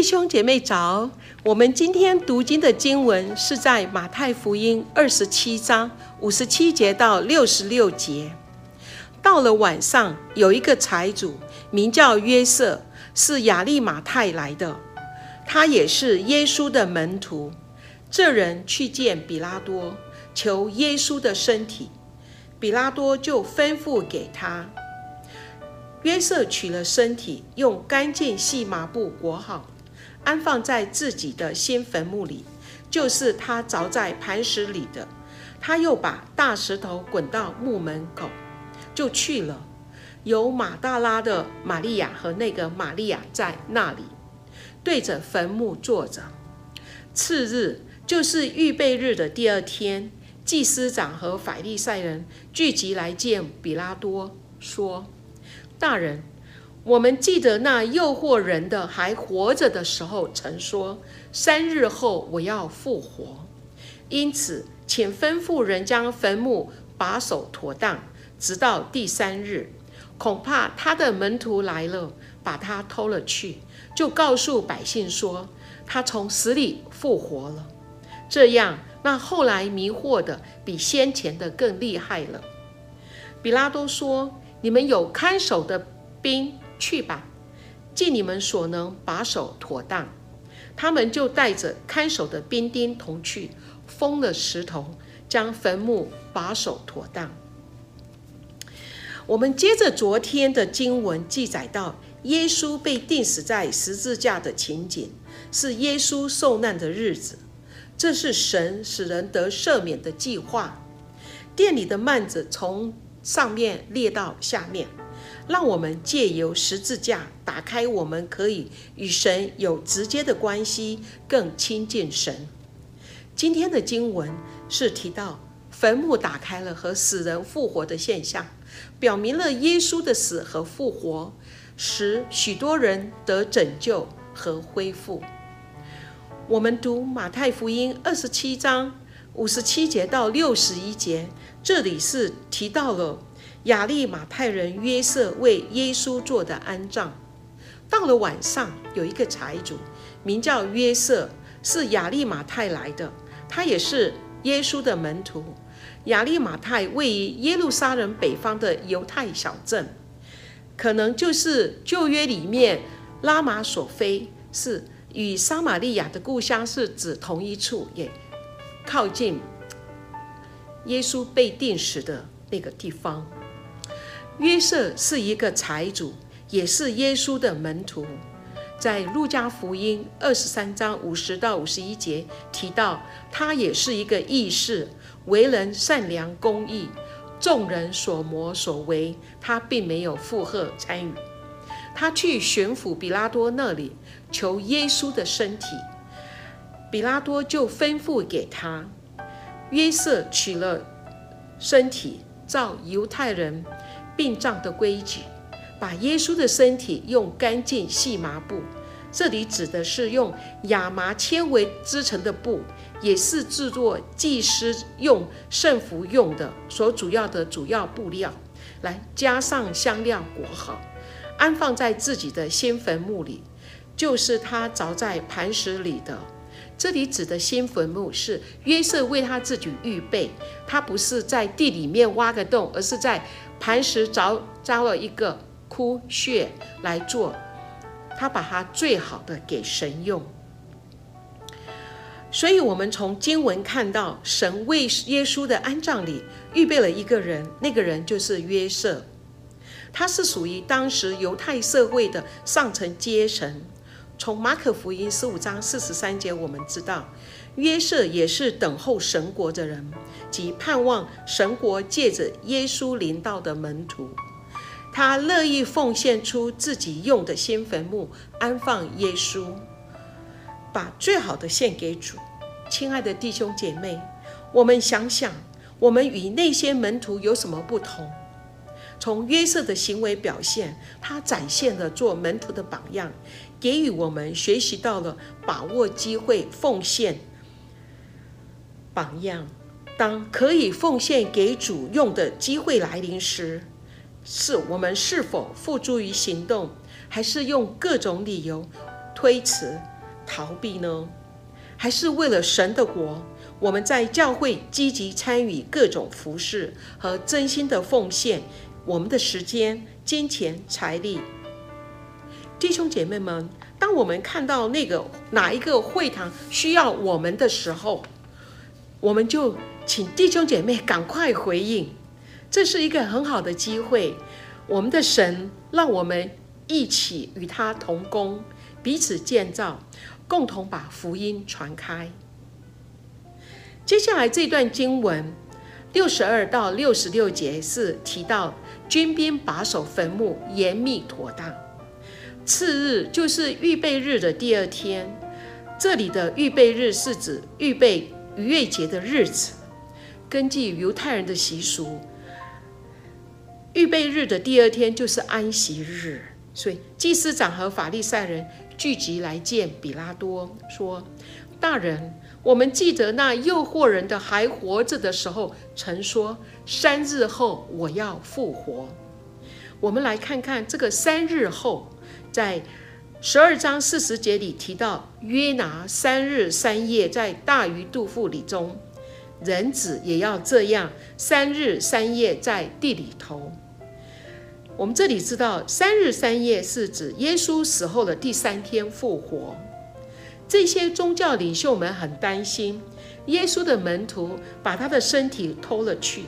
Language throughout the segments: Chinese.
弟兄姐妹早，我们今天读经的经文是在马太福音二十七章五十七节到六十六节。到了晚上，有一个财主名叫约瑟，是亚利马太来的，他也是耶稣的门徒。这人去见比拉多，求耶稣的身体，比拉多就吩咐给他。约瑟取了身体，用干净细麻布裹好，安放在自己的新坟墓里，就是他凿在磐石里的。他又把大石头滚到墓门口，就去了。有马大拉的玛利亚和那个玛利亚在那里，对着坟墓坐着。次日，就是预备日的第二天，祭司长和法利赛人聚集来见比拉多，说。大人，我们记得那诱惑人的还活着的时候，曾说三日后我要复活。因此，请吩咐人将坟墓把守妥当，直到第三日。恐怕他的门徒来了，把他偷了去，就告诉百姓说他从死里复活了。这样，那后来迷惑的比先前的更厉害了。比拉多说。你们有看守的兵去吧，尽你们所能把守妥当。他们就带着看守的兵丁同去，封了石头，将坟墓把守妥当。我们接着昨天的经文记载到，耶稣被钉死在十字架的情景，是耶稣受难的日子。这是神使人得赦免的计划。殿里的幔子从上面列到下面，让我们借由十字架打开，我们可以与神有直接的关系，更亲近神。今天的经文是提到坟墓打开了和死人复活的现象，表明了耶稣的死和复活，使许多人得拯救和恢复。我们读马太福音二十七章五十七节到六十一节。这里是提到了亚利马派人约瑟为耶稣做的安葬。到了晚上，有一个财主名叫约瑟，是亚利马泰来的，他也是耶稣的门徒。亚利马泰位于耶路撒冷北方的犹太小镇，可能就是旧约里面拉玛索菲，是与撒玛利亚的故乡是指同一处，也靠近。耶稣被钉死的那个地方，约瑟是一个财主，也是耶稣的门徒。在路加福音二十三章五十到五十一节提到，他也是一个义士，为人善良公义，众人所谋所为，他并没有附和参与。他去巡抚比拉多那里求耶稣的身体，比拉多就吩咐给他。约瑟取了身体，照犹太人殡葬的规矩，把耶稣的身体用干净细麻布，这里指的是用亚麻纤维织成的布，也是制作祭司用圣服用的所主要的主要布料，来加上香料裹好，安放在自己的新坟墓里，就是他凿在磐石里的。这里指的新坟墓是约瑟为他自己预备，他不是在地里面挖个洞，而是在磐石凿凿了一个窟穴来做。他把他最好的给神用。所以，我们从经文看到，神为耶稣的安葬礼预备了一个人，那个人就是约瑟，他是属于当时犹太社会的上层阶层。从马可福音十五章四十三节，我们知道约瑟也是等候神国的人，即盼望神国借着耶稣临到的门徒。他乐意奉献出自己用的新坟墓，安放耶稣，把最好的献给主。亲爱的弟兄姐妹，我们想想，我们与那些门徒有什么不同？从约瑟的行为表现，他展现了做门徒的榜样。给予我们学习到了把握机会奉献榜样。当可以奉献给主用的机会来临时，是我们是否付诸于行动，还是用各种理由推辞逃避呢？还是为了神的国，我们在教会积极参与各种服事和真心的奉献我们的时间、金钱、财力？弟兄姐妹们，当我们看到那个哪一个会堂需要我们的时候，我们就请弟兄姐妹赶快回应，这是一个很好的机会。我们的神让我们一起与他同工，彼此建造，共同把福音传开。接下来这段经文六十二到六十六节是提到军兵把守坟墓，严密妥当。次日就是预备日的第二天，这里的预备日是指预备逾越节的日子。根据犹太人的习俗，预备日的第二天就是安息日，所以祭司长和法利赛人聚集来见比拉多，说：“大人，我们记得那诱惑人的还活着的时候，曾说三日后我要复活。我们来看看这个三日后。”在十二章四十节里提到，约拿三日三夜在大鱼肚腹里中，人子也要这样三日三夜在地里头。我们这里知道，三日三夜是指耶稣死后的第三天复活。这些宗教领袖们很担心，耶稣的门徒把他的身体偷了去，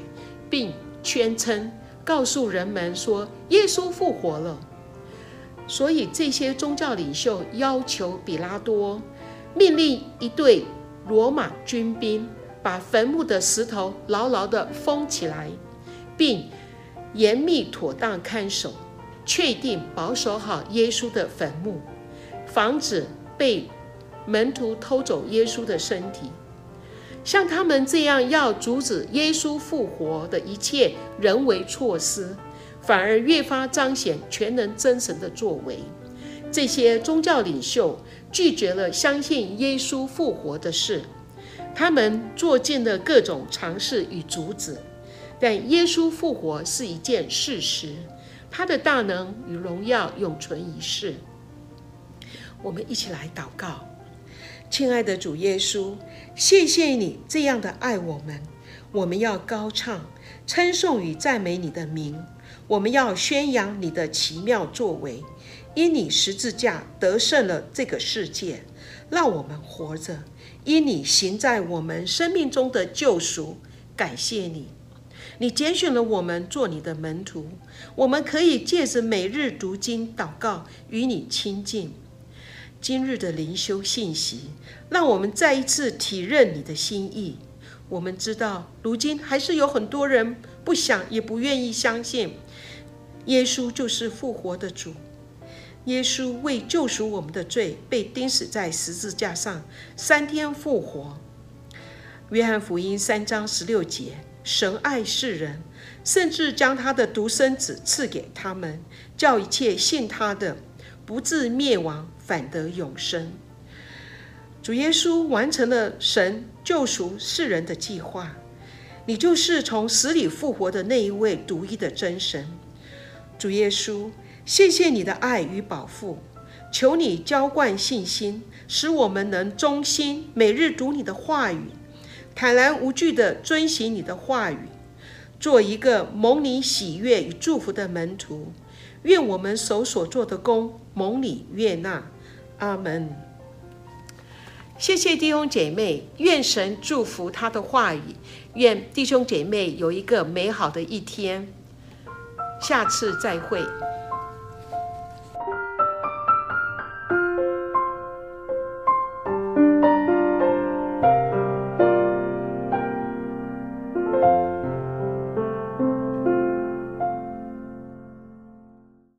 并宣称告诉人们说耶稣复活了。所以，这些宗教领袖要求比拉多命令一队罗马军兵把坟墓的石头牢牢地封起来，并严密妥当看守，确定保守好耶稣的坟墓，防止被门徒偷走耶稣的身体。像他们这样要阻止耶稣复活的一切人为措施，反而越发彰显全能真神的作为。这些宗教领袖拒绝了相信耶稣复活的事，他们做尽了各种尝试与阻止。但耶稣复活是一件事实，他的大能与荣耀永存一世。我们一起来祷告，亲爱的主耶稣，谢谢你这样的爱我们，我们要高唱、称颂与赞美你的名。我们要宣扬你的奇妙作为，因你十字架得胜了这个世界，让我们活着；因你行在我们生命中的救赎，感谢你。你拣选了我们做你的门徒，我们可以借着每日读经、祷告，与你亲近。今日的灵修信息，让我们再一次体认你的心意。我们知道，如今还是有很多人不想也不愿意相信。耶稣就是复活的主，耶稣为救赎我们的罪被钉死在十字架上，三天复活。约翰福音三章十六节：神爱世人，甚至将他的独生子赐给他们，叫一切信他的不至灭亡，反得永生。主耶稣完成了神救赎世人的计划，你就是从死里复活的那一位独一的真神。主耶稣，谢谢你的爱与保护，求你浇灌信心，使我们能忠心每日读你的话语，坦然无惧地遵行你的话语，做一个蒙你喜悦与祝福的门徒。愿我们手所做的工蒙你悦纳。阿门。谢谢弟兄姐妹，愿神祝福他的话语，愿弟兄姐妹有一个美好的一天。下次再会。